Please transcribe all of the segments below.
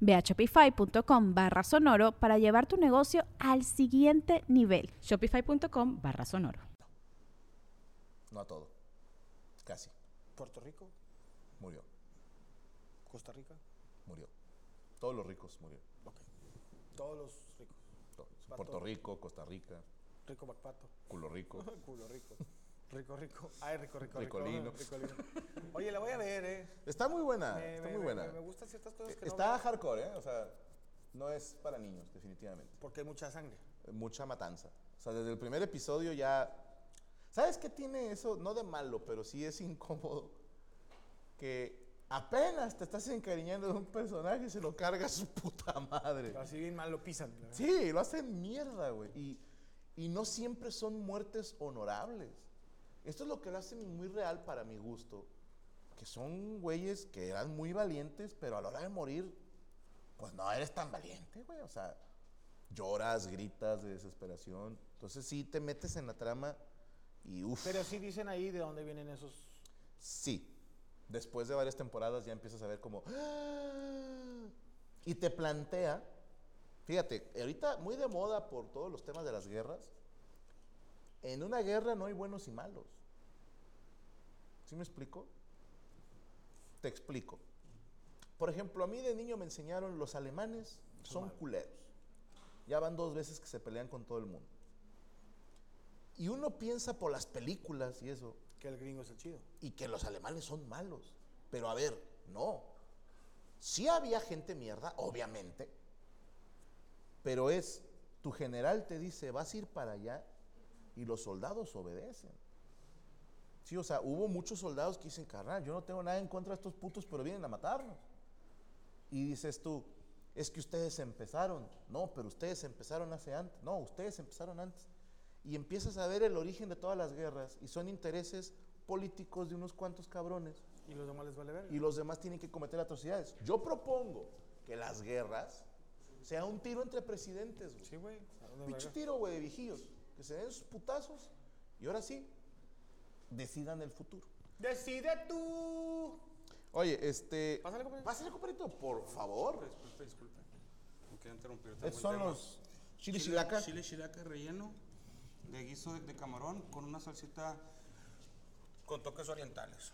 Ve a shopify.com barra sonoro para llevar tu negocio al siguiente nivel. Shopify.com barra sonoro. No a todo. Casi. Puerto Rico, Murió. Costa Rica, Murió. Todos los ricos murieron. Todos los ricos. Todos. Puerto. Rico, Costa Rica, Rico Bacpato. culo rico. Culo rico. Rico, rico. Ay, rico, rico, rico. Ricolino. Ricolino. Oye, la voy a ver, eh. Está muy buena. Me, está me- muy buena. Me, me gustan ciertas cosas que Está no hardcore, ¿eh? O sea, no es para niños, definitivamente. porque hay mucha sangre. Mucha matanza. O sea, desde el primer episodio ya. ¿Sabes qué tiene eso? No de malo, pero sí es incómodo. Que apenas te estás encariñando de un personaje y se lo carga su puta madre. Así bien mal lo pisan. Sí, lo hacen mierda, güey. Y, y no siempre son muertes honorables. Esto es lo que lo hace muy real para mi gusto. Que son güeyes que eran muy valientes, pero a la hora de morir, pues no eres tan valiente, güey. O sea, lloras, gritas de desesperación. Entonces sí te metes en la trama y uff. Pero sí dicen ahí de dónde vienen esos. Sí. Después de varias temporadas ya empiezas a ver como... "Ah", Y te plantea, fíjate, ahorita muy de moda por todos los temas de las guerras, en una guerra no hay buenos y malos. ¿Sí me explico? Te explico. Por ejemplo, a mí de niño me enseñaron los alemanes son culeros. Ya van dos veces que se pelean con todo el mundo. Y uno piensa por las películas y eso, Que el gringo es el chido. y que los alemanes son malos. Pero a ver, no. Sí había gente mierda, obviamente. Pero es, tu general te dice, vas a ir para allá y los soldados obedecen. Sí, o sea, hubo muchos soldados que dicen, carnal, yo no tengo nada en contra de estos putos, pero vienen a matarnos. Y dices tú, es que ustedes empezaron. No, pero ustedes empezaron hace antes. No, ustedes empezaron antes. Y empiezas a ver el origen de todas las guerras y son intereses políticos de unos cuantos cabrones Y los demás les vale ver. y los demás tienen que cometer atrocidades. Yo propongo que las guerras sea un tiro entre presidentes, güey. Sí, güey. ¿a dónde Pinche verga? tiro, güey, de viejillos. Que se den sus putazos y ahora sí, decidan el futuro. Decide tú. Oye, este. Pásale, compadre. Pásale, compadrito, por favor. Disculpe, disculpe. No quiero interrumpir. Estos son los chili chilaca. Chile chilaca relleno de guiso de, de camarón con una salsita con toques orientales.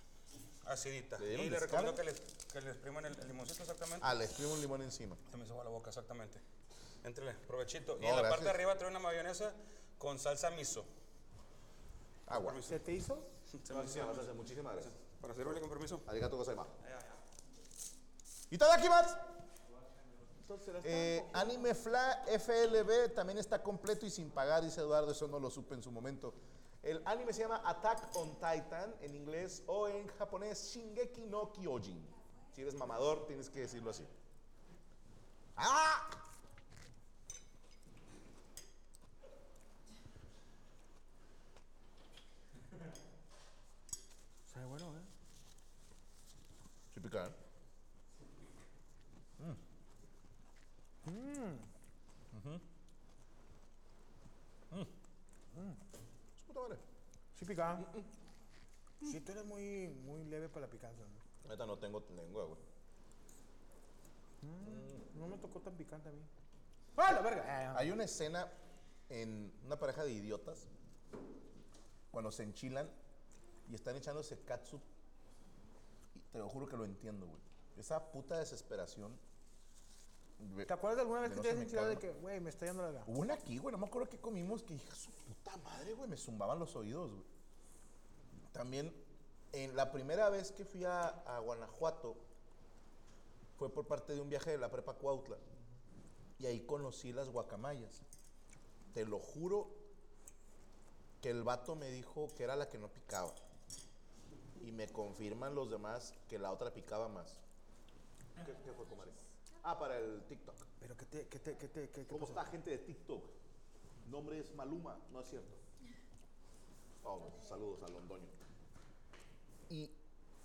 Acidita. ¿Le dieron Y le descarga? recomiendo que les, que les expriman el, el limoncito exactamente. Ah, le escribo un limón encima. Se me hizo agua la boca, exactamente. Entrele, provechito. y No, en la parte de arriba trae una mayonesa con salsa miso. Agua. ¿Se te hizo? Se me hizo- gracias, muchísimas gracias. Para servirle con permiso. Arigato gozaimasu. Itadakimasu. Entonces, ¿será Eh, Anime Fla FLB también está completo y sin pagar, dice Eduardo, eso no lo supe en su momento. El anime se llama Attack on Titan en inglés o en japonés Shingeki no Kyojin. Si eres mamador, tienes que decirlo así. ¡Ah! Sabe bueno, ¿eh? Sí, pica, ¿eh? Su puta madre. Pica. Sí, tú eres muy, muy leve para la picanza. ¿no? No tengo lengua, güey. No me tocó tan picante a mí. ¡Ah, la verga! Hay una escena en una pareja de idiotas cuando se enchilan y están echándose katsu. Y te lo juro que lo entiendo, güey. Esa puta desesperación. ¿Te acuerdas de alguna vez que no te me enchilado de que, güey, me está yendo la verga? Hubo una aquí, güey, no me acuerdo qué comimos, que hija su puta madre, güey, me zumbaban los oídos, güey. También, en la primera vez que fui a, a Guanajuato, fue por parte de un viaje de la prepa Cuautla. Y ahí conocí las guacamayas. Te lo juro que el vato me dijo que era la que no picaba. Y me confirman los demás que la otra picaba más. ¿Qué, qué fue, comadre? Ah, para el TikTok. Pero ¿qué te, qué te, qué te, qué, qué ¿Cómo pasó? está gente de TikTok? Nombre es Maluma, no es cierto. Oh, saludos a Londoño. Y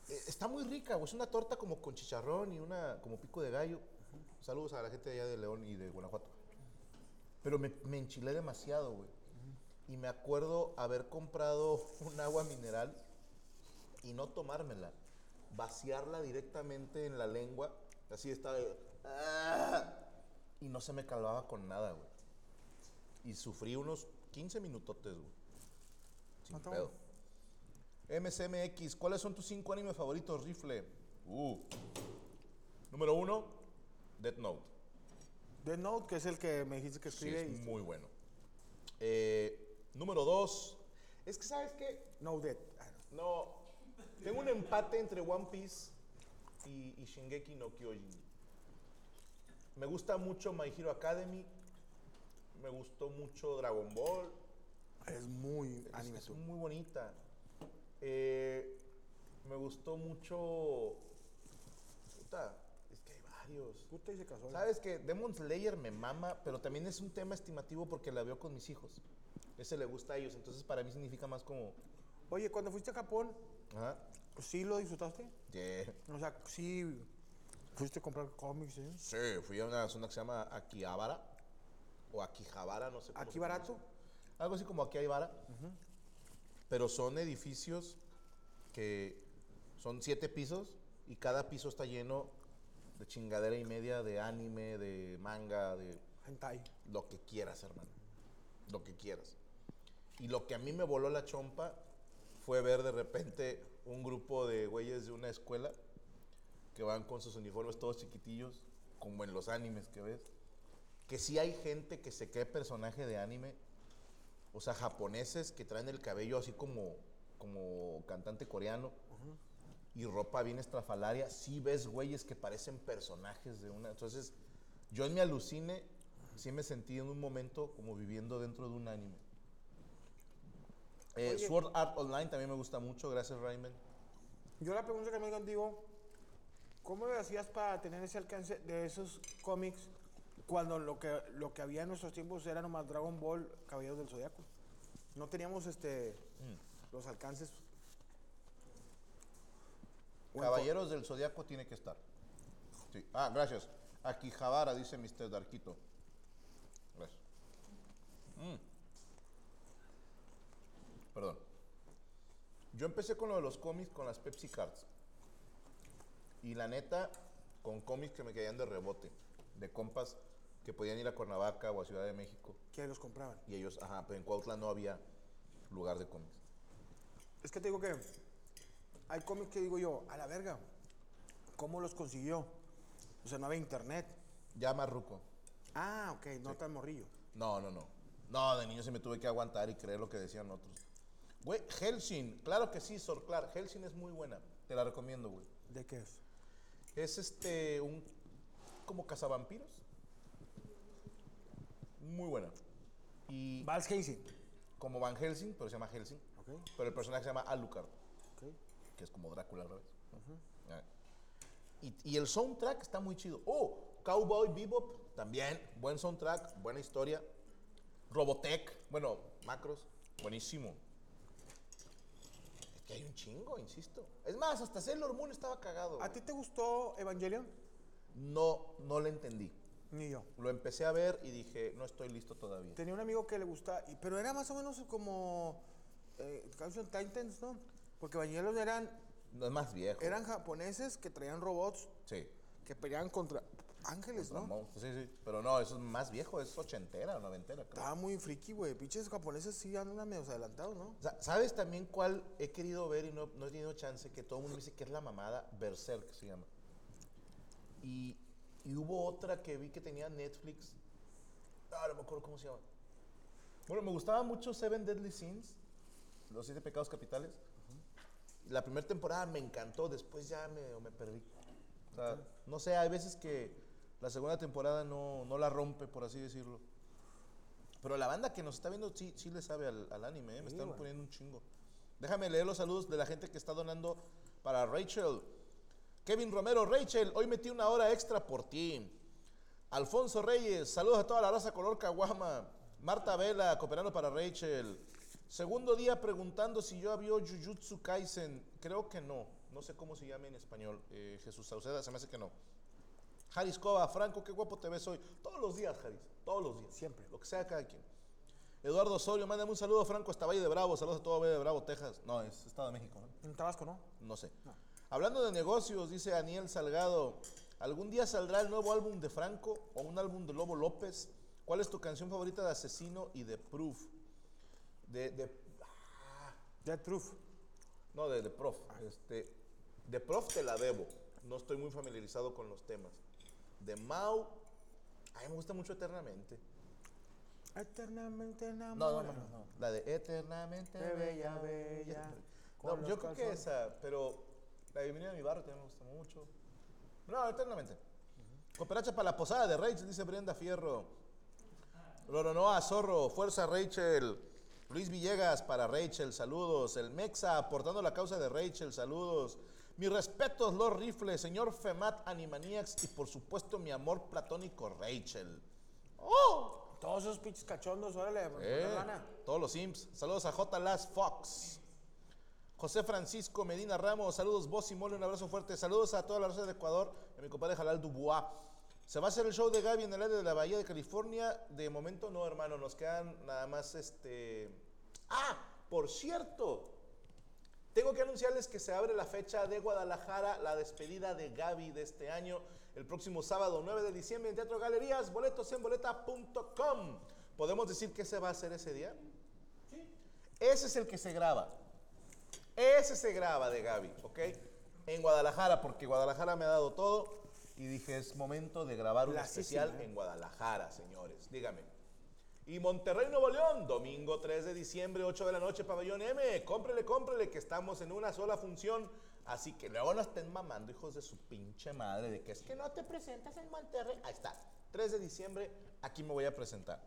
eh, está muy rica, güey. Es una torta como con chicharrón y una como pico de gallo. Saludos a la gente de allá de León y de Guanajuato. Pero me, me enchilé demasiado, güey. Y me acuerdo haber comprado un agua mineral y no tomármela. Vaciarla directamente en la lengua. Así estaba. ¡ah! Y no se me calmaba con nada, güey. Y sufrí unos 15 minutotes, güey. Sin pedo. MCMX, ¿cuáles son tus cinco animes favoritos, Rifle? Uh. Número uno, Death Note. The Note, que es el que me dijiste que Sí, escribe. es y- muy bueno. Eh, número dos, es que sabes qué, No Dead. Ah, no. tengo un empate entre One Piece y, y Shingeki no Kyojin. Me gusta mucho My Hero Academy, me gustó mucho Dragon Ball, Es muy es, anime es muy bonita. Eh, me gustó mucho, puta, es que hay varios. Puta y se casó. Sabes que Demon Slayer me mama, pero también es un tema estimativo porque la veo con mis hijos. Ese le gusta a ellos, entonces para mí significa más como. Oye, cuando fuiste a Japón, Ajá. ¿sí lo disfrutaste? Yeah. O sea, sí fuiste a comprar cómics, ¿eh? Sí, fui a una zona que se llama Akihabara o Akihabara, no sé. ¿Aquí barato? Algo así como Akihabara. Pero son edificios que son siete pisos y cada piso está lleno de chingadera y media de anime, de manga, de Hentai. Lo que quieras, hermano. Lo que quieras. Y lo que a mí me voló la chompa fue ver de repente un grupo de güeyes de una escuela que van con sus uniformes todos chiquitillos, como en los animes que ves. Que sí hay gente que se cree personaje de anime. O sea, japoneses que traen el cabello así como, como cantante coreano. Y ropa bien estrafalaria. Sí ves güeyes que parecen personajes de una. Entonces, yo en mi alucine sí me sentí en un momento como viviendo dentro de un anime. Eh. Sword Art Online también me gusta mucho, gracias Rayman. Yo la pregunta que me contigo, ¿cómo le hacías para tener ese alcance de esos cómics cuando lo que, lo que había en nuestros tiempos era nomás Dragon Ball, Caballeros del Zodiaco? No teníamos este Mm. los alcances. Caballeros del Zodiaco tiene que estar. Sí. Ah, gracias. Akihabara, dice Mr. Darquito. Gracias. Mm. Perdón. Yo empecé con lo de los cómics con las Pepsi Cards. Y la neta, con cómics que me caían de rebote. De compas que podían ir a Cuernavaca o a Ciudad de México. Que los compraban. Y ellos, ajá, pero en Cuautla no había lugar de cómics. Es que te digo que hay cómics que digo yo, a la verga, ¿cómo los consiguió? O sea, no había internet. Ya Marruco. Ah, ok, no tan morrillo. No, no, no. No, de niño sí me tuve que aguantar y creer lo que decían otros. Güey, Helsing, claro que sí, Sor, claro. Helsing es muy buena. Te la recomiendo, güey. ¿De qué es? Es este, un. como cazavampiros. Muy buena. Y Vals Casey. como Van Helsing, pero se llama Helsing. Pero el personaje se llama Alucard, que es como Drácula al revés. Y, y el soundtrack está muy chido. Oh, Cowboy Bebop, también. Buen soundtrack, buena historia. Robotech, bueno, macros, buenísimo. Es que hay un chingo, insisto. Es más, hasta Sailor Moon estaba cagado. ¿A ti te gustó Evangelion? No, no le entendí. Ni yo. Lo empecé a ver y dije, no estoy listo todavía. Tenía un amigo que le gustaba, y- pero era más o menos como eh, Crimson Titans, ¿no? Porque Evangelion eran, No es más viejo. eran japoneses que traían robots Sí. que peleaban contra ángeles, ¿no? Ramón, Sí, sí. Pero no, eso es más viejo, es ochentera, noventera, creo. Estaba muy friki, güey. Pinches japoneses sí andan medio adelantados, ¿no? O ¿Sabes también cuál he querido ver y no, no he tenido chance? Que todo el mundo me dice que es la mamada, Berserk se llama. Y, y hubo otra que vi que tenía Netflix. Ah, no me acuerdo cómo se llama. Bueno, me gustaba mucho Seven Deadly Sins, los siete pecados capitales. La primera temporada me encantó, después ya me, me perdí. O sea, no sé, hay veces que la segunda temporada no, no la rompe, por así decirlo. Pero la banda que nos está viendo sí, sí le sabe al, al anime, ¿eh? me están poniendo un chingo. Déjame leer los saludos de la gente que está donando para Rachel. Kevin Romero, Rachel, hoy metí una hora extra por ti. Alfonso Reyes, saludos a toda la raza color caguama. Marta Vela, cooperando para Rachel. Segundo día preguntando si yo había Jujutsu Kaisen. Creo que no. No sé cómo se llama en español. Eh, Jesús Sauceda, se me hace que no. Haris Cova, Franco, qué guapo te ves hoy. Todos los días, Haris. Todos los días. Siempre. Lo que sea cada quien. Eduardo Osorio, mándame un saludo, Franco, hasta Valle de Bravo. Saludos a todo Valle de Bravo, Texas. No, es Estado de México, ¿no? En Tabasco, ¿no? No sé. Hablando de negocios, dice Daniel Salgado, ¿algún día saldrá el nuevo álbum de Franco o un álbum de Lobo López? ¿Cuál es tu canción favorita de Asesino y de Proof? De, de Dead Proof. no, de, de Prof. Este, de Prof te la debo. No estoy muy familiarizado con los temas. De Mau, a mí me gusta mucho Eternamente. Eternamente No, no, enamorado. no, no. La de Eternamente Qué bella, bella, No, yo creo que esa, pero la Bienvenida a mi barrio también me gusta mucho. No, Eternamente. Cooperacha para la posada de Rachel, dice Brenda Fierro. Loronoa, Zorro, Fuerza Rachel. Luis Villegas para Rachel, saludos. El Mexa aportando la causa de Rachel, saludos. Mis respetos, Lord Rifle, señor Femat Animaniacs y por supuesto mi amor platónico Rachel. ¡Oh! Todos esos pinches cachondos, órale, Eh, todos los imps. Saludos a J. Las Fox. José Francisco Medina Ramos, saludos vos y mole, un abrazo fuerte. Saludos a toda la raza del Ecuador y a mi compadre Jalal Dubois. Se va a hacer el show de Gaby en el área de la Bahía de California. De momento no, hermano, nos quedan nada más este. Ah, por cierto, tengo que anunciarles que se abre la fecha de Guadalajara, la despedida de Gaby de este año, el próximo sábado 9 de diciembre en Teatro Galerías, boletos en boleta.com. ¿Podemos decir qué se va a hacer ese día? Ese es el que se graba. Ese se graba de Gaby, ¿ok? En Guadalajara, porque Guadalajara me ha dado todo y dije, es momento de grabar un especial en Guadalajara, señores. Dígame. Y Monterrey, Nuevo León, domingo 3 de diciembre, 8 de la noche, pabellón M. Cómprele, cómprele, que estamos en una sola función. Así que luego no estén mamando, hijos de su pinche madre, de que es que no te presentas en Monterrey. Ahí está, 3 de diciembre, aquí me voy a presentar.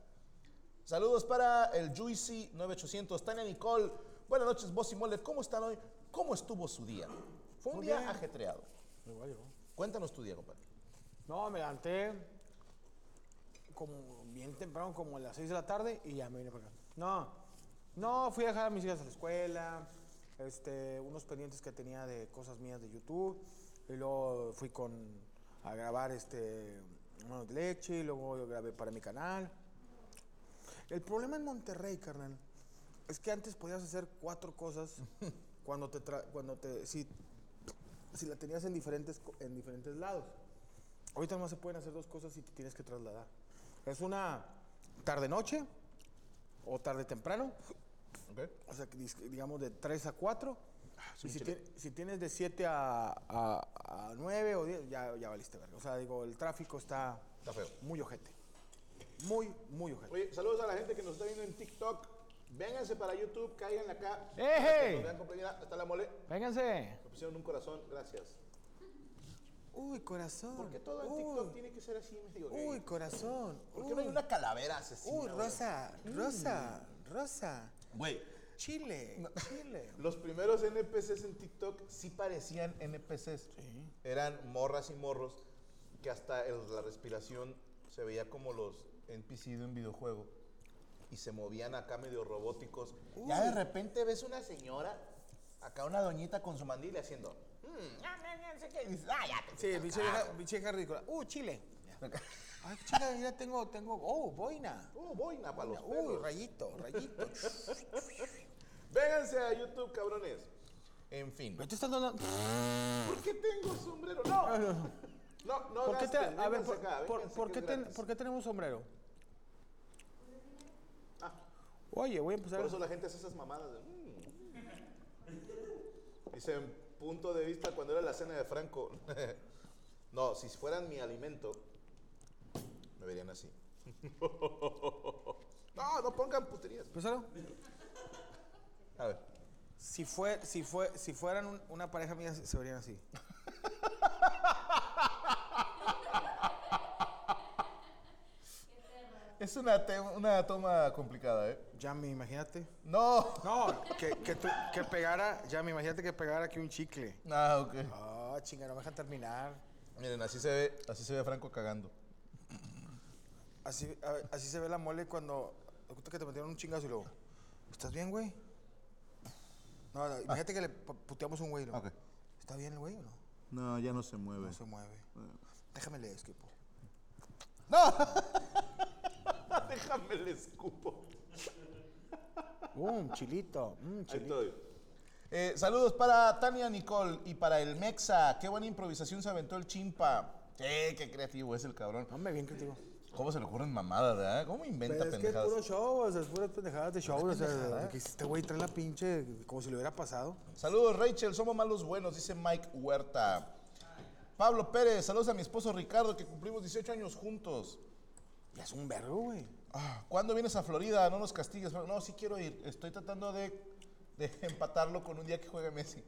Saludos para el Juicy 9800, Tania Nicole. Buenas noches, Boss y. ¿Cómo están hoy? ¿Cómo estuvo su día? Fue un Muy día bien. ajetreado. Cuéntanos tu día, compadre. No, me levanté como bien temprano, como a las 6 de la tarde, y ya me vine para acá. No, no, fui a dejar a mis hijas a la escuela, este, unos pendientes que tenía de cosas mías de YouTube, y luego fui con, a grabar este, Manos de leche, y luego yo grabé para mi canal. El problema en Monterrey, carnal, es que antes podías hacer cuatro cosas cuando te, tra- cuando te, si, si la tenías en diferentes, en diferentes lados. Ahorita nomás se pueden hacer dos cosas y te tienes que trasladar. Es una tarde-noche o tarde-temprano, ¿Ok? o sea, digamos de 3 a 4. sí, y si, si tienes de 7 a, a, a 9 o 10, ya, ya valiste verga. O sea, digo, el tráfico está Está feo. muy ojete. Muy, muy ojete. Oye, saludos a la gente que nos está viendo en TikTok. Vénganse para YouTube, caigan acá. Vean con playera. Está la mole. Vénganse. Me pusieron un corazón, gracias. Uy, corazón. ¿Por qué todo en Uy, TikTok tiene que ser así medio gay? Uy, corazón. ¿Por qué no hay una calavera asesina? Uy, güey? rosa, rosa, rosa. Güey, Chile, Chile. los primeros NPCs en TikTok sí parecían NPCs. Eran morras y morros que hasta el- la respiración se veía como los NPC de un videojuego. Y se movían acá medio robóticos. Ya de repente ves una señora, acá una doñita con su mandil haciendo... "Mm, ah, ah, no sé qué", y dices, "Ah, Sí, fuiste biche al vieja, carajo". biche vieja ridícula. Uh, Chile. Ay, chica, mira, tengo, tengo, oh, boina. Uh, boina para los Uy, perros. rayito, rayito. Vénganse a YouTube, cabrones. En fin. ¿Qué te estás dando? ¿Por qué tengo sombrero? No. No, no, ¿Por qué te, a ver, por, acá, por- por qué ten- por qué tenemos sombrero? Oye, voy a empezar. Por eso la gente hace esas mamadas. de, "Mm". Dicen, punto de vista cuando era la cena de Franco. no, si fueran mi alimento, me verían así. no, no pongan puterías. Empezalo. A ver. Si, fue, si, fue, si fueran un- una pareja mía, se se verían así. Es una, te- una toma complicada, ¿eh? Yami, imagínate. No. No, que, que, tú- que pegara, Yami, imagínate que pegara aquí un chicle. Ah, ok. Ah, chinga, no me dejan terminar. Miren, así se ve, así se ve Franco cagando. Así, a así se ve la mole cuando. cuenta que te metieron un chingazo y luego. ¿Estás bien, güey? No, no, imagínate que le pu- puteamos un güey. ¿no? Ok. ¿Está bien el güey o no? No, ya no se mueve. No se mueve. Déjame leer, esquipo. ¡No! Déjame el escupo. Un chilito, un chilito. Eh, saludos para Tania Nicole y para el Mexa. Qué buena improvisación se aventó el chimpa. Sí, qué creativo es el cabrón. Hombre, bien creativo. ¿Cómo se le ocurren mamadas, verdad? ¿Cómo inventa Pero es que es pendejadas? puro show, o sea, es puras pendejadas de show. O sea, que este güey trae la pinche como si le hubiera pasado. Saludos, Rachel. Somos malos buenos, dice Mike Huerta. Pablo Pérez, saludos a mi esposo Ricardo, que cumplimos 18 años juntos. Ya es un vergo, güey. Ah, ¿Cuándo vienes a Florida? No nos castigues. No, sí quiero ir. Estoy tratando de, de empatarlo con un día que juegue Messi.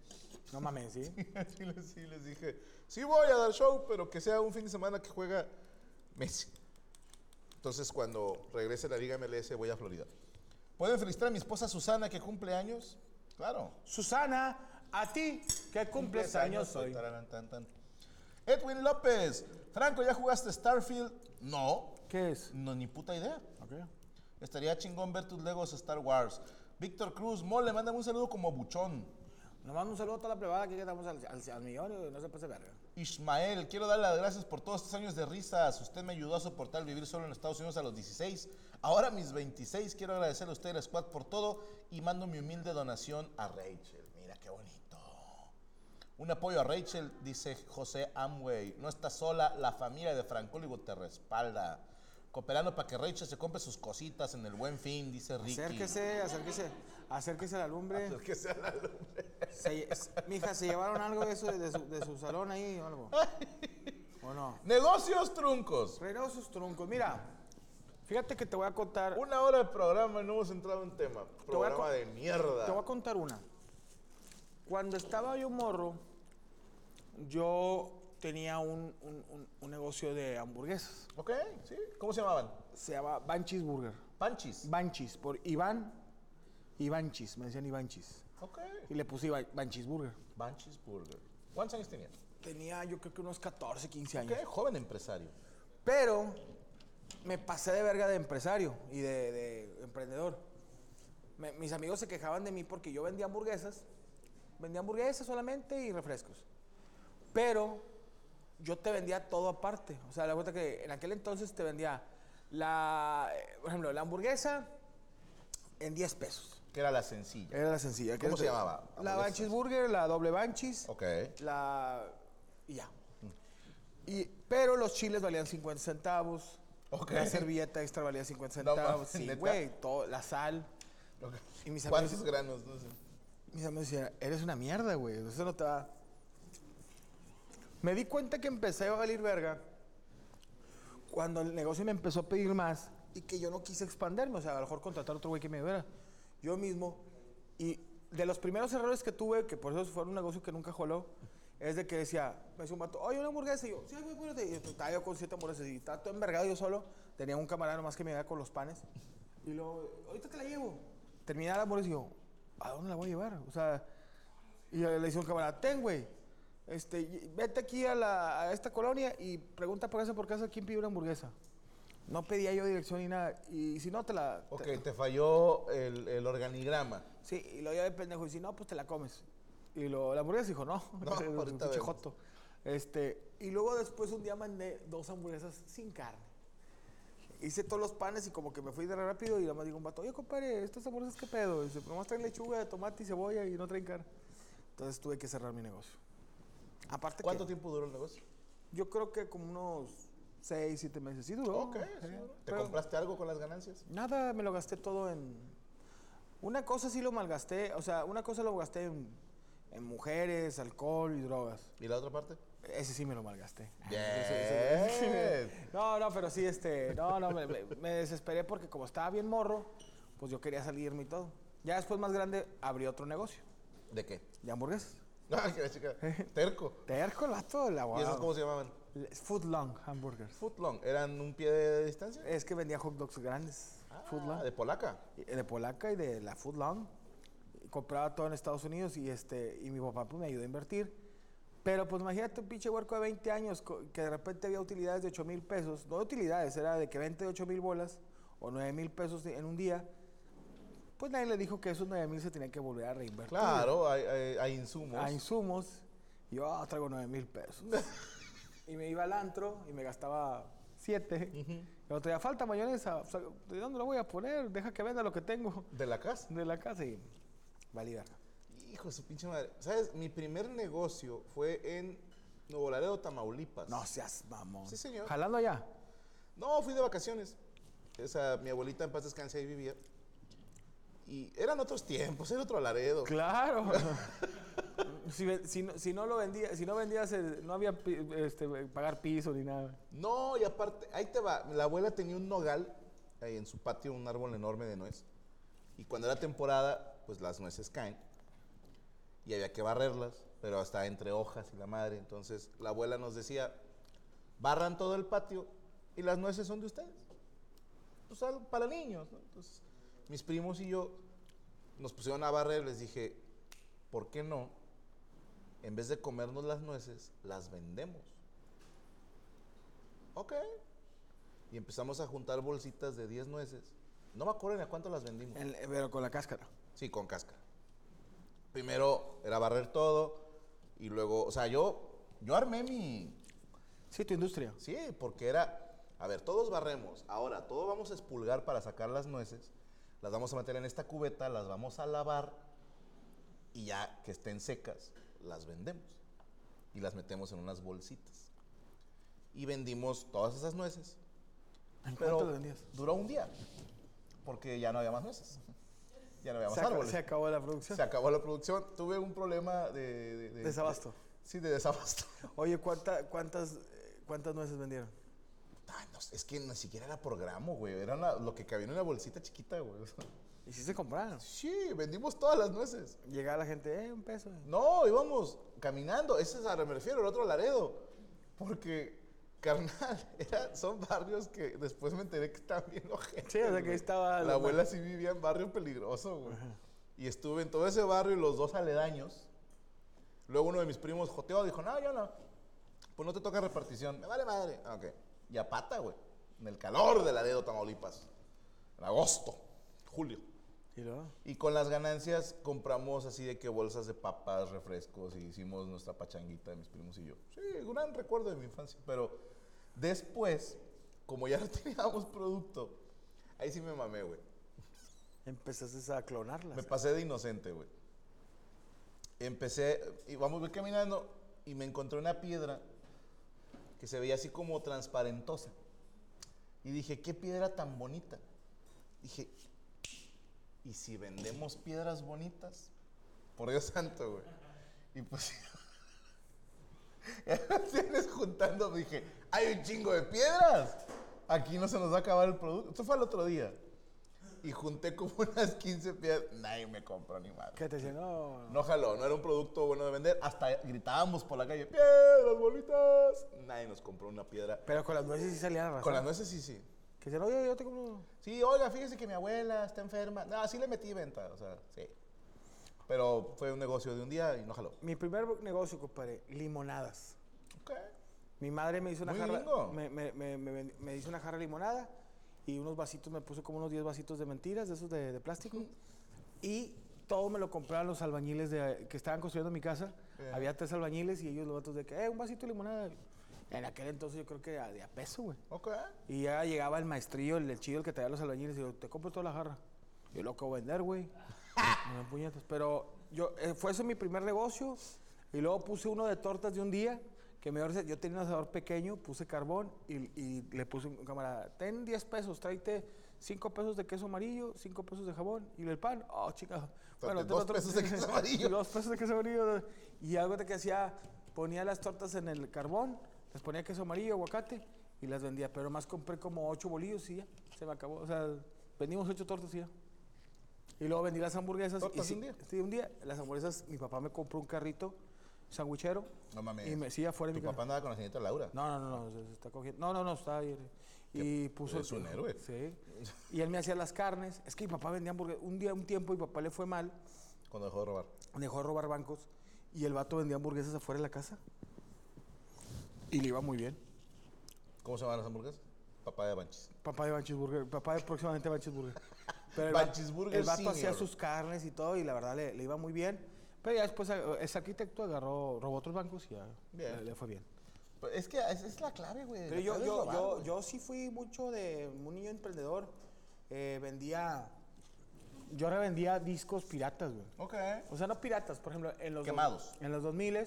No mames, ¿sí? sí, les, sí, les dije, sí voy a dar show, pero que sea un fin de semana que juega Messi. Entonces, cuando regrese la Liga MLS, voy a Florida. ¿Pueden felicitar a mi esposa Susana, que cumple años? Claro. Susana, a ti, que cumples años hoy. Edwin López. Franco, ¿ya jugaste Starfield? No. ¿Qué es? No, ni puta idea. Estaría chingón ver tus Legos Star Wars. Víctor Cruz, mole, mándame un saludo como buchón. Nos mando un saludo a toda la plebada aquí que estamos al, al, al millón y no se pase verga. Ismael, quiero darle las gracias por todos estos años de risas. Usted me ayudó a soportar vivir solo en Estados Unidos a los 16. Ahora mis 26, quiero agradecerle a usted y la squad por todo y mando mi humilde donación a Rachel. Mira qué bonito. Un apoyo a Rachel, dice José Amway. No estás sola, la familia de Francóligo te respalda. Cooperando para que Rachel se compre sus cositas en el buen fin, dice Ricky. Acérquese, acérquese, acérquese a la lumbre. Acérquese a la lumbre. Se, mija, ¿se llevaron algo de, eso, de, su, de su salón ahí o algo? ¿O no? Negocios truncos. Sus truncos. Mira, fíjate que te voy a contar. Una hora de programa y no hemos entrado en tema. voy a Programa de mierda. Te voy a contar una. Cuando estaba yo morro, yo tenía un, un- un- un negocio de hamburguesas. Ok, sí. ¿Cómo se llamaban? Se llama Banchis Burger. Panchis. Banchis, por Iván. Ivanchis, me decían Ivanchis. Ok. Y le puse Banchis Burger. Banchis Burger. ¿Cuántos años tenías? Tenía yo creo que unos 14, 15 Ok, años. joven empresario. Pero me pasé de verga de empresario y de, de emprendedor. Me- mis amigos se quejaban de mí porque yo vendía hamburguesas. Vendía hamburguesas solamente y refrescos. Pero yo te vendía todo aparte. O sea, la cuenta que en aquel entonces te vendía la, eh, por ejemplo, la hamburguesa en 10 pesos. Que era la sencilla. Era la sencilla. ¿Cómo se llamaba? La. Banchis Burger, la doble Banchis. Ok. La. Y ya. Y, pero los chiles valían 50 centavos. Ok. La servilleta extra valía 50 No centavos. mames, sí, güey. La sal. Ok. Y mis ¿Cuántos amigos- granos? No sé. Mis amigos decían, eres una mierda, güey. Eso no te va. Me di cuenta que empecé a valer verga cuando el negocio me empezó a pedir más y que yo no quise expanderme. O sea, a lo mejor contratar otro güey que me ayudara. Yo mismo. Y de los primeros errores que tuve, que por eso fue un negocio que nunca jaló, es de que decía, me decía un vato, oye, una hamburguesa. Y yo, sí, güey. Y estaba yo con siete hamburguesas y estaba todo envergado yo solo. Tenía un camarada nomás que me ayudaba con los panes. Y luego, ahorita te la llevo. Terminaba la hamburguesa y yo, ¿a dónde la voy a llevar? O sea, y le dice un camarada, ten, güey. Este, vete aquí a, la- a esta colonia y pregunta por casa por casa quién pide una hamburguesa. No pedía yo dirección ni nada. Y si no, te la. Ok, te- te falló el, el organigrama. sí, y lo llevé de pendejo. Y si no, pues te la comes. Y lo, la hamburguesa dijo, no. No, ahorita. Este, y luego después un día mandé dos hamburguesas sin carne. Hice todos los panes y como que me fui de rápido y nada más digo un vato, oye, compadre, estas hamburguesas qué pedo. Y dice, nomás traen lechuga, tomate y cebolla y no traen carne. Entonces tuve que cerrar mi negocio. Aparte ¿Cuánto que tiempo duró el negocio? yo creo que como unos 6, 7 meses. Sí duró. Ok, sí, sí, duró. ¿Te pero compraste algo con las ganancias? Nada, me lo gasté todo en... Una cosa sí lo malgasté, o sea, una cosa lo gasté en, en mujeres, alcohol y drogas. ¿Y la otra parte? Ese sí me lo malgasté. No, no, pero sí, este, no, no, me- me desesperé porque como estaba bien morro, pues yo quería salirme y todo. Ya después más grande abrí otro negocio. ¿De qué? de hamburguesas. Ah, que la chica. Terco. Terco el vato, el ¿Y abogado. esos cómo se llamaban? Foot long hamburgers. Footlong. ¿Eran un pie de distancia? Es que vendía hot dogs grandes. Ah, long. de polaca. Y- De Polaca y de la Foot Long. Y Compraba todo en Estados Unidos y este y mi papá pues, me ayudó a invertir. Pero pues imagínate un pinche huerco de 20 años que de repente había utilidades de 8 mil pesos. No utilidades, era de que vente de 8 mil bolas o 9 mil pesos en un día. Pues nadie le dijo que esos 9 mil se tenían que volver a reinvertir. Claro, hay, hay- hay insumos. Insumos. Y yo ah, traigo 9 mil pesos. y me iba al antro y me gastaba 7. El otro día falta mayonesa. O sea, ¿De dónde lo voy a poner? Deja que venda lo que tengo De la casa. de la casa y verga. Hijo de su pinche madre. ¿Sabes? Mi primer negocio fue en Nuevo Laredo, Tamaulipas. No seas mamón. Sí, señor. Jalando allá. No, fui de vacaciones. O sea, mi abuelita en paz descanse ahí vivía. Y eran otros tiempos, era otro Laredo. Claro. si, no, si no lo vendía, si no vendías, no había este, pagar piso ni nada. No, y aparte, ahí te va. La abuela tenía un nogal ahí en su patio, un árbol enorme de nuez. Y cuando era temporada, pues las nueces caen. Y había que barrerlas, pero hasta entre hojas y la madre. Entonces la abuela nos decía, barran todo el patio y las nueces son de ustedes. Pues algo para niños, ¿no? Entonces mis primos y yo nos pusieron a barrer, les dije, ¿por qué no? En vez de comernos las nueces, las vendemos. Ok. Y empezamos a juntar bolsitas de 10 nueces. No me acuerdo ni a cuánto las vendimos. En- pero con la cáscara. Sí, con cáscara. Primero era barrer todo y luego, o sea, yo, yo armé mi... Sí, tu industria. Sí, porque era, a ver, todos barremos. Ahora, todo vamos a expulgar para sacar las nueces. Las vamos a meter en esta cubeta, las vamos a lavar y ya que estén secas, las vendemos. Y las metemos en unas bolsitas. Y vendimos todas esas nueces. ¿En Pero cuánto vendías? duró un día, porque ya no había más nueces. Ya no había más Se, árboles. se acabó la producción. Se acabó la producción. Tuve un problema de... de- de- Desabasto. sí, de desabasto. Oye, ¿cuánta- cuántas, eh, ¿cuántas nueces vendieron? Sé, es que ni siquiera era por gramo, güey. Era una- lo que cabía en una bolsita chiquita, güey. Y sí se compraron. sí, vendimos todas las nueces. Llegaba la gente, eh, un peso. No, íbamos caminando. Ese es a me refiero, el otro Laredo. Porque, carnal, era- son barrios que después me enteré que estaban bien ojetes, Sí, o sea, que estaba La lo abuela sí vivía en barrio peligroso, güey. Y estuve en todo ese barrio y los dos aledaños. Luego uno de mis primos joteó, dijo, no, yo no. Pues no te toca repartición. Me vale madre. Ah, ok. Y a pata, güey. En el calor de Laredo, Tamaulipas. En agosto, julio. Y luego, Y con las ganancias compramos así de que bolsas de papas, refrescos y hicimos nuestra pachanguita de mis primos y yo. Sí, un gran recuerdo de mi infancia. Pero después, como ya no teníamos producto, ahí sí me mamé, güey. empezaste a clonarlas. Me pasé de inocente, güey. Empecé, voy caminando y me encontré una piedra que se veía así como transparentosa. Y dije, qué piedra tan bonita. Dije, ¿y si vendemos piedras bonitas? Por Dios santo, güey. Y pues, tienes juntando, dije, hay un chingo de piedras. Aquí no se nos va a acabar el producto. Esto fue el otro día. Y junté como unas 15 piedras. Nadie me compró ni más. ¿Qué te decía? No, No jaló, no era un producto bueno de vender. Hasta gritábamos por la calle, piedras bonitas. Nadie nos compró una piedra. Pero con las nueces sí salía la razón. Con las nueces sí, sí. Que decían, oye, yo te compro. Sí, oiga, fíjese que mi abuela está enferma. No, sí le metí venta, o sea, sí. Pero fue un negocio de un día y no jaló. Mi primer negocio, compadre, limonadas. Ok. Mi madre me hizo una Muy jarra. gringo. Me, me, me, me hizo una jarra de limonada y unos vasitos, me puso como unos 10 vasitos de mentiras, de esos de, de plástico. Y todo me lo compraron los albañiles de, que estaban construyendo mi casa. Yeah. Había tres albañiles y ellos los vatos de que, eh, un vasito de limonada. En aquel entonces yo creo que a, de a peso, güey. Ok. Y ya llegaba el maestrillo, el, el chido, el que traía los albañiles, y yo, te compro toda la jarra. Yo lo acabo de vender, güey. Pero yo, eh, fue ese mi primer negocio. Y luego puse uno de tortas de un día, que me orce- yo tenía un asador pequeño, puse carbón y, y le puse un camarada, ten 10 pesos, tráete 5 pesos de queso amarillo, 5 pesos de jabón y el pan. Oh, chica. Date te- dos te- pesos de queso amarillo. dos pesos de queso amarillo. Y algo de que hacía, ponía las tortas en el carbón, les ponía queso amarillo, aguacate y las vendía. Pero más compré como ocho bolillos y ya, se me acabó. O sea, vendimos ocho tortas y ya. Y luego vendí las hamburguesas. y ¿Tortas sí, un día? Sí, un día. Las hamburguesas, mi papá me compró un carrito sandwichero. No mames. Y me, sí, afuera de Tu mi papá andaba con la señorita Laura. No, no, no, no, se, se está cogiendo. No, no, no, está ahí. Y puso. es un héroe. Sí. Y él me hacía las carnes. Es que mi papá vendía hamburguesas. Un día, un tiempo, mi papá le fue mal. Cuando dejó de robar. Dejó de robar bancos. Y el vato vendía hamburguesas afuera de la casa. Y le iba muy bien. ¿Cómo se llaman las hamburguesas? Papá de Banchis. Papá de Banchis Burger. Papá de próximamente Banchis Burger. Pero el, Banchis Burger el vato hacía sus carnes y todo. Y la verdad le, le iba muy bien. Pero ya después eh, ese arquitecto agarró, robó otros bancos y ya Bien. Le, le fue bien. Pues es que esa es la clave, güey. Pero La yo, yo, robar, yo, güey. yo sí fui mucho de un niño emprendedor. Eh, vendía. Yo revendía discos piratas, güey. Ok. O sea, no piratas, por ejemplo, en los. dos- Quemados. en los 2000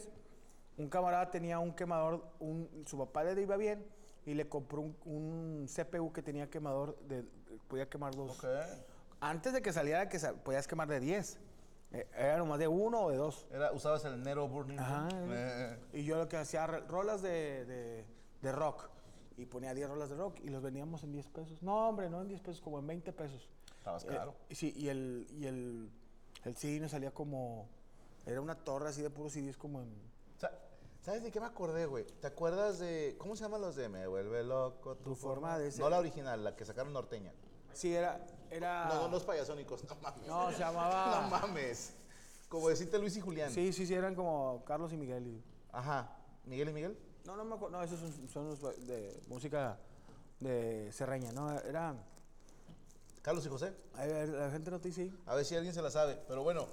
un camarada tenía un quemador, un, su papá le iba bien y le compró un, un CPU que tenía quemador, de, podía quemar dos. Ok. Antes de que saliera, que sa- podías quemar de 10. Eh, era nomás de uno o de dos. Era, usabas el Nero Burning. Ajá. Eh, Y yo lo que hacía, rolas de, de- de rock. Y ponía 10 rolas de rock y los vendíamos en 10 pesos. No, hombre, no en 10 pesos, como en 20 pesos. Estabas Eh, caro. sí, y el, y el, el CD nos salía como... Era una torre así de puros CDs como en... Sa- ¿Sabes de qué me acordé, güey? ¿Te acuerdas de. ¿Cómo se llaman los de Me vuelve loco tu, Tu forma de ser. No la original, la que sacaron norteña. Sí, era... era No, no, los payasónicos, no mames. No, se llamaba- no mames. Como decirte Luis y Julián. Sí, sí, sí, eran como Carlos y Miguel. y- Ajá. ¿Miguel y Miguel? No, no me acuerdo. No, esos son, son los de música de Serreña, ¿no? Eran... Carlos y José. a ver, La gente no te dice. A ver si alguien se la sabe. Pero bueno,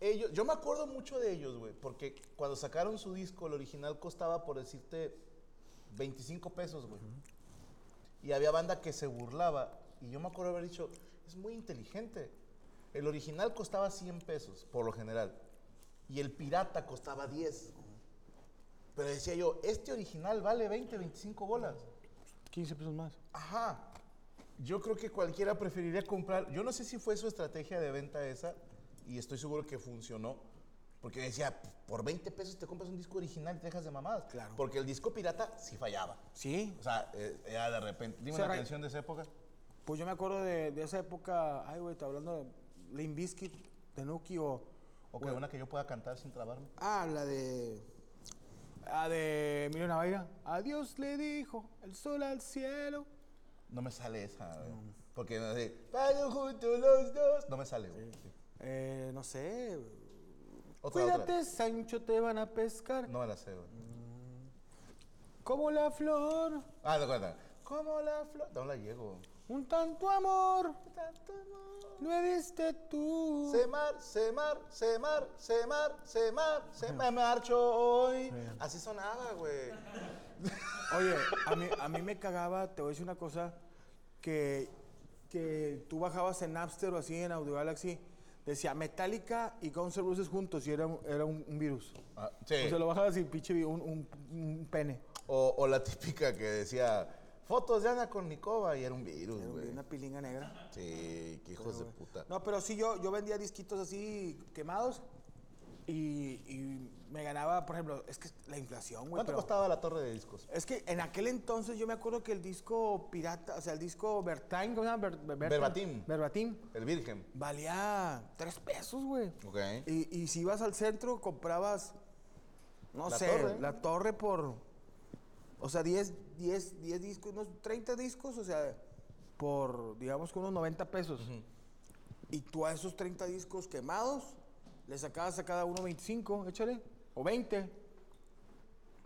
ellos, yo me acuerdo mucho de ellos, güey. Porque cuando sacaron su disco, el original costaba, por decirte, 25 pesos, güey. Y había banda que se burlaba. Y yo me acuerdo haber dicho, es muy inteligente. El original costaba 100 pesos, por lo general. Y el pirata costaba 10. Pero decía yo, este original vale 20, 25 bolas. 15 pesos más. Ajá. Yo creo que cualquiera preferiría comprar. Yo no sé si fue su estrategia de venta esa, y estoy seguro que funcionó. Porque decía, por 20 pesos te compras un disco original y te dejas de mamadas. Claro. Porque el disco pirata sí fallaba. Sí, O sea, eh, era de repente. Dime una canción de esa época. Pues yo me acuerdo de, de esa época, ay, güey, está hablando de Limp Bizkit, de Nuki o... O que una que yo pueda cantar sin trabarme. Ah, la de... Ah, de Emilio Navaira. Adiós le dijo el sol al cielo. No me sale esa, güey. Porque no sé, "Vayan juntos los dos. No me sale, güey. Sí. Eh, no sé. Otra, Cuídate, otra. Sancho, te van a pescar. No me la sé, güey. Como la flor, Ah, de acuerdo. Como la flor. No la llego. Un tanto amor, Tanto amor. me diste tú. Semar, semar, semar, semar, semar, se me marcho hoy. Así sonaba, güey. Oye, a mí, a mí me cagaba, te voy a decir una cosa, que, que tú bajabas en Napster o así en Audio Galaxy, decía Metallica y Guns N' Roses juntos y era, era un, un virus. Ah, sí. O sea, lo bajabas y pinche un, un, un pene. O, o la típica que decía, fotos de Ana Kornikova y era un virus, güey. una pilinga negra. Sí, qué hijos de puta. No, pero sí, yo, yo vendía disquitos así quemados y, y me ganaba, por ejemplo, es que la inflación, güey. ¿Cuánto pero- costaba la torre de discos? Es que en aquel entonces yo me acuerdo que el disco pirata, o sea, el disco Vertime, ¿cómo se llama? Verbatim. Verbatim. El Virgen. Valía tres pesos, güey. Ok. Y, y si ibas al centro, comprabas, no La sé, torre. la torre por, o sea, 10, 10, 10 discos, unos 30 discos, o sea, por, digamos que unos 90 pesos. Y tú a esos 30 discos quemados, le sacabas a cada uno 25, échale, o 20.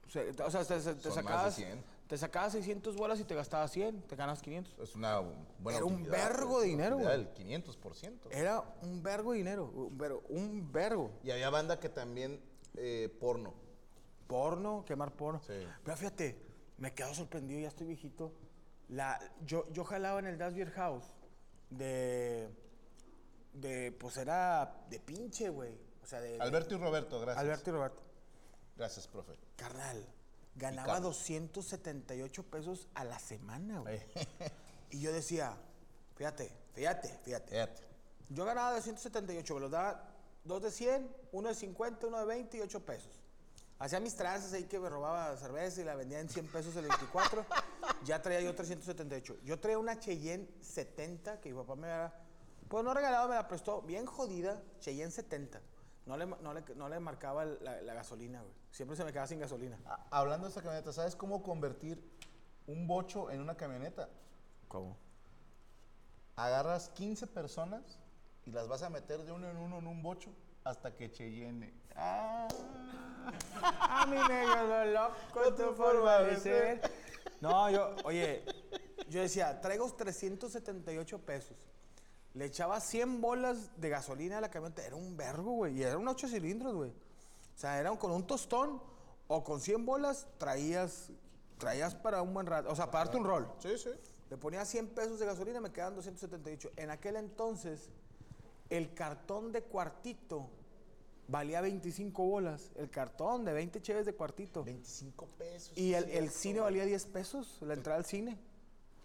O sea, te- o sea, te, te- te sacabas, 100. te sacabas 600 bolas y te gastabas 100, te ganas 500. Es una buena Era un vergo de dinero, güey. del 500%. Era un vergo de dinero, un vergo, un vergo. Y había banda que también eh, porno. Porno, quemar porno. Sí. Pero fíjate, me quedo sorprendido, ya estoy viejito. La, yo, yo jalaba en el Das Beer House de, de, pues era de pinche, güey. O sea, de... de- Alberto y Roberto, gracias. Alberto y Roberto. Gracias, profe. Carnal, ganaba Carlos. 278 pesos a la semana, güey. Eh, Y yo decía, fíjate, fíjate, fíjate. Fíjate. Yo ganaba 278, me los daba dos de 100, uno de 50, uno de 20 y 8 pesos. Hacía mis tranzas ahí que me robaba cerveza y la vendía en 100 pesos el 24. ya traía yo 378. Yo traía una Cheyenne 70 que mi papá me había Pues no regalado, me la prestó bien jodida, Cheyenne 70. No le, no le, no le marcaba la, la gasolina, güey. Siempre se me quedaba sin gasolina. A- Hablando de esta camioneta, ¿sabes cómo convertir un bocho en una camioneta? ¿Cómo? Agarras 15 personas y las vas a meter de uno en uno en un bocho hasta que Cheyenne. Ah. A mí me lo loco tu forma de ser. No, yo, oye, yo decía, traigo 378 pesos. Le echaba 100 bolas de gasolina a la camioneta. Era un vergo, güey. Y eran un 8 cilindros, güey. O sea, eran con un tostón o con 100 bolas traías, traías para un buen rato. O sea, para darte un rol. Sí, sí. Le ponía 100 pesos de gasolina, me quedaban 278. En aquel entonces, el cartón de cuartito valía 25 bolas. El cartón de 20 cheves de cuartito. 25 pesos. Y el, el cine valía 10 pesos, la entrada al cine.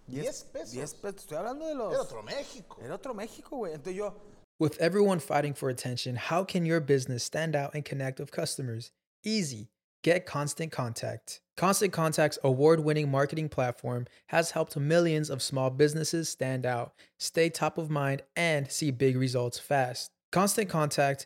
10 pesos. 10 pesos. Estoy hablando de los... Era otro México. Era otro México, güey. Entonces yo, With everyone fighting for attention, how can your business stand out and connect with customers? Easy. Get Constant Contact. Constant Contact's award winning marketing platform has helped millions of small businesses stand out, stay top of mind, and see big results fast. Constant Contact